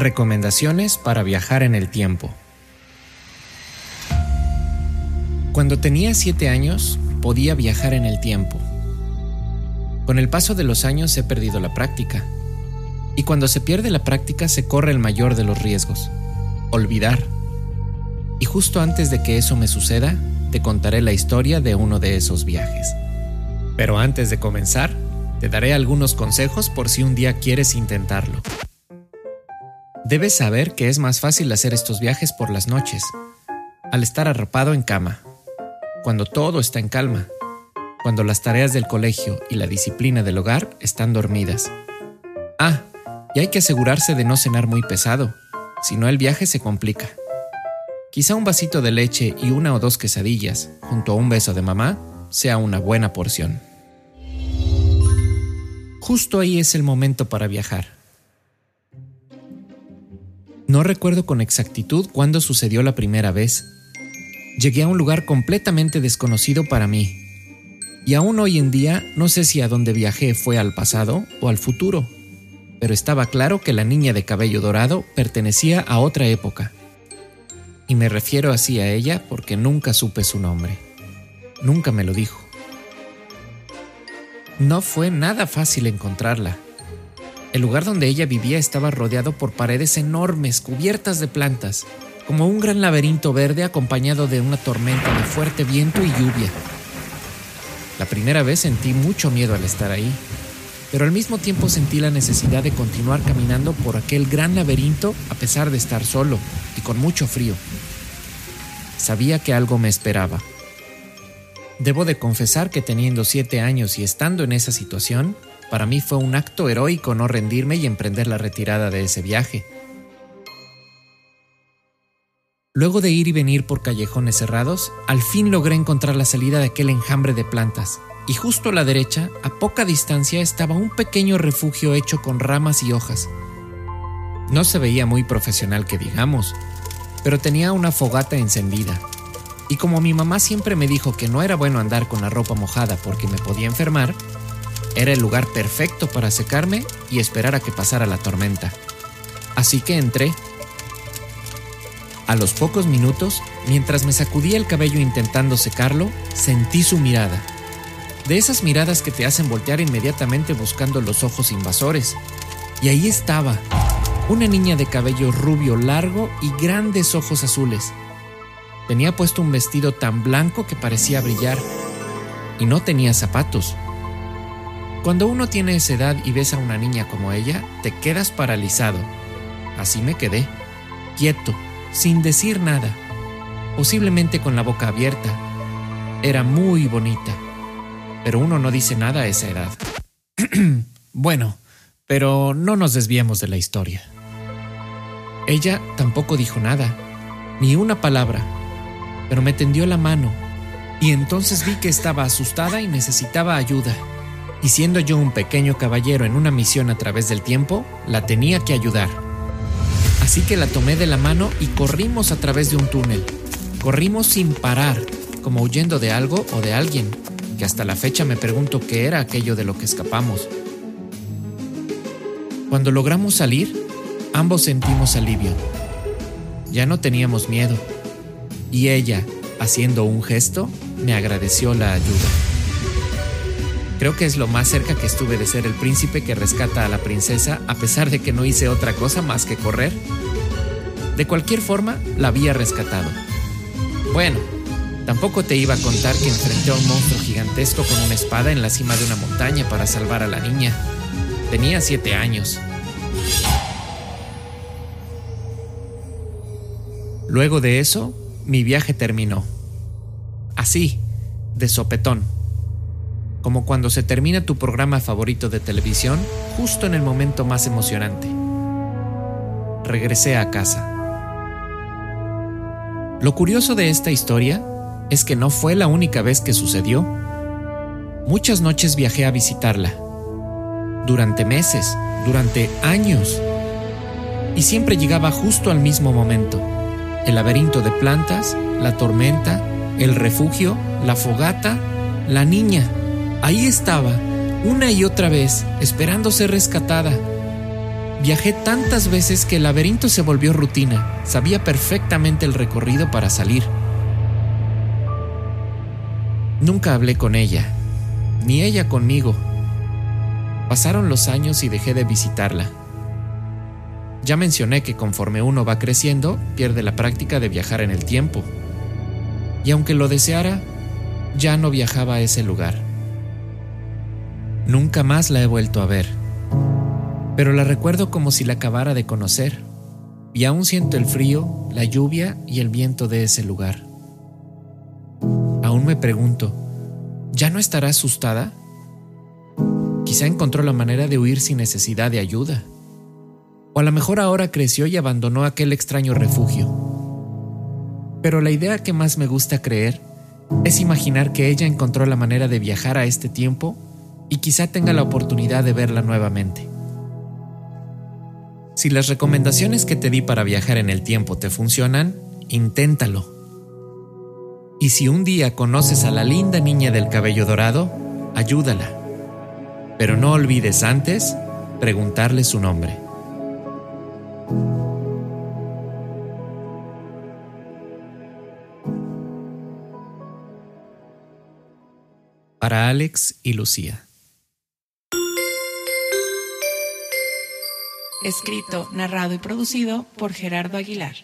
Recomendaciones para viajar en el tiempo. Cuando tenía 7 años, podía viajar en el tiempo. Con el paso de los años he perdido la práctica. Y cuando se pierde la práctica se corre el mayor de los riesgos, olvidar. Y justo antes de que eso me suceda, te contaré la historia de uno de esos viajes. Pero antes de comenzar, te daré algunos consejos por si un día quieres intentarlo. Debes saber que es más fácil hacer estos viajes por las noches, al estar arropado en cama, cuando todo está en calma, cuando las tareas del colegio y la disciplina del hogar están dormidas. Ah, y hay que asegurarse de no cenar muy pesado, si no el viaje se complica. Quizá un vasito de leche y una o dos quesadillas, junto a un beso de mamá, sea una buena porción. Justo ahí es el momento para viajar. No recuerdo con exactitud cuándo sucedió la primera vez. Llegué a un lugar completamente desconocido para mí. Y aún hoy en día no sé si a dónde viajé fue al pasado o al futuro, pero estaba claro que la niña de cabello dorado pertenecía a otra época y me refiero así a ella porque nunca supe su nombre. Nunca me lo dijo. No fue nada fácil encontrarla. El lugar donde ella vivía estaba rodeado por paredes enormes cubiertas de plantas, como un gran laberinto verde acompañado de una tormenta de fuerte viento y lluvia. La primera vez sentí mucho miedo al estar ahí, pero al mismo tiempo sentí la necesidad de continuar caminando por aquel gran laberinto a pesar de estar solo y con mucho frío. Sabía que algo me esperaba. Debo de confesar que teniendo siete años y estando en esa situación, para mí fue un acto heroico no rendirme y emprender la retirada de ese viaje. Luego de ir y venir por callejones cerrados, al fin logré encontrar la salida de aquel enjambre de plantas, y justo a la derecha, a poca distancia, estaba un pequeño refugio hecho con ramas y hojas. No se veía muy profesional que digamos, pero tenía una fogata encendida. Y como mi mamá siempre me dijo que no era bueno andar con la ropa mojada porque me podía enfermar, era el lugar perfecto para secarme y esperar a que pasara la tormenta. Así que entré. A los pocos minutos, mientras me sacudía el cabello intentando secarlo, sentí su mirada. De esas miradas que te hacen voltear inmediatamente buscando los ojos invasores. Y ahí estaba, una niña de cabello rubio largo y grandes ojos azules. Tenía puesto un vestido tan blanco que parecía brillar y no tenía zapatos. Cuando uno tiene esa edad y ves a una niña como ella, te quedas paralizado. Así me quedé, quieto, sin decir nada, posiblemente con la boca abierta. Era muy bonita, pero uno no dice nada a esa edad. bueno, pero no nos desviemos de la historia. Ella tampoco dijo nada, ni una palabra, pero me tendió la mano y entonces vi que estaba asustada y necesitaba ayuda. Y siendo yo un pequeño caballero en una misión a través del tiempo, la tenía que ayudar. Así que la tomé de la mano y corrimos a través de un túnel. Corrimos sin parar, como huyendo de algo o de alguien, que hasta la fecha me pregunto qué era aquello de lo que escapamos. Cuando logramos salir, Ambos sentimos alivio. Ya no teníamos miedo. Y ella, haciendo un gesto, me agradeció la ayuda. Creo que es lo más cerca que estuve de ser el príncipe que rescata a la princesa a pesar de que no hice otra cosa más que correr. De cualquier forma, la había rescatado. Bueno, tampoco te iba a contar que enfrenté a un monstruo gigantesco con una espada en la cima de una montaña para salvar a la niña. Tenía siete años. Luego de eso, mi viaje terminó. Así, de sopetón. Como cuando se termina tu programa favorito de televisión justo en el momento más emocionante. Regresé a casa. Lo curioso de esta historia es que no fue la única vez que sucedió. Muchas noches viajé a visitarla. Durante meses, durante años. Y siempre llegaba justo al mismo momento el laberinto de plantas, la tormenta, el refugio, la fogata, la niña. Ahí estaba, una y otra vez, esperando ser rescatada. Viajé tantas veces que el laberinto se volvió rutina. Sabía perfectamente el recorrido para salir. Nunca hablé con ella, ni ella conmigo. Pasaron los años y dejé de visitarla. Ya mencioné que conforme uno va creciendo, pierde la práctica de viajar en el tiempo. Y aunque lo deseara, ya no viajaba a ese lugar. Nunca más la he vuelto a ver, pero la recuerdo como si la acabara de conocer, y aún siento el frío, la lluvia y el viento de ese lugar. Aún me pregunto, ¿ya no estará asustada? Quizá encontró la manera de huir sin necesidad de ayuda. O a lo mejor ahora creció y abandonó aquel extraño refugio. Pero la idea que más me gusta creer es imaginar que ella encontró la manera de viajar a este tiempo y quizá tenga la oportunidad de verla nuevamente. Si las recomendaciones que te di para viajar en el tiempo te funcionan, inténtalo. Y si un día conoces a la linda niña del cabello dorado, ayúdala. Pero no olvides antes preguntarle su nombre. Para Alex y Lucía. Escrito, narrado y producido por Gerardo Aguilar.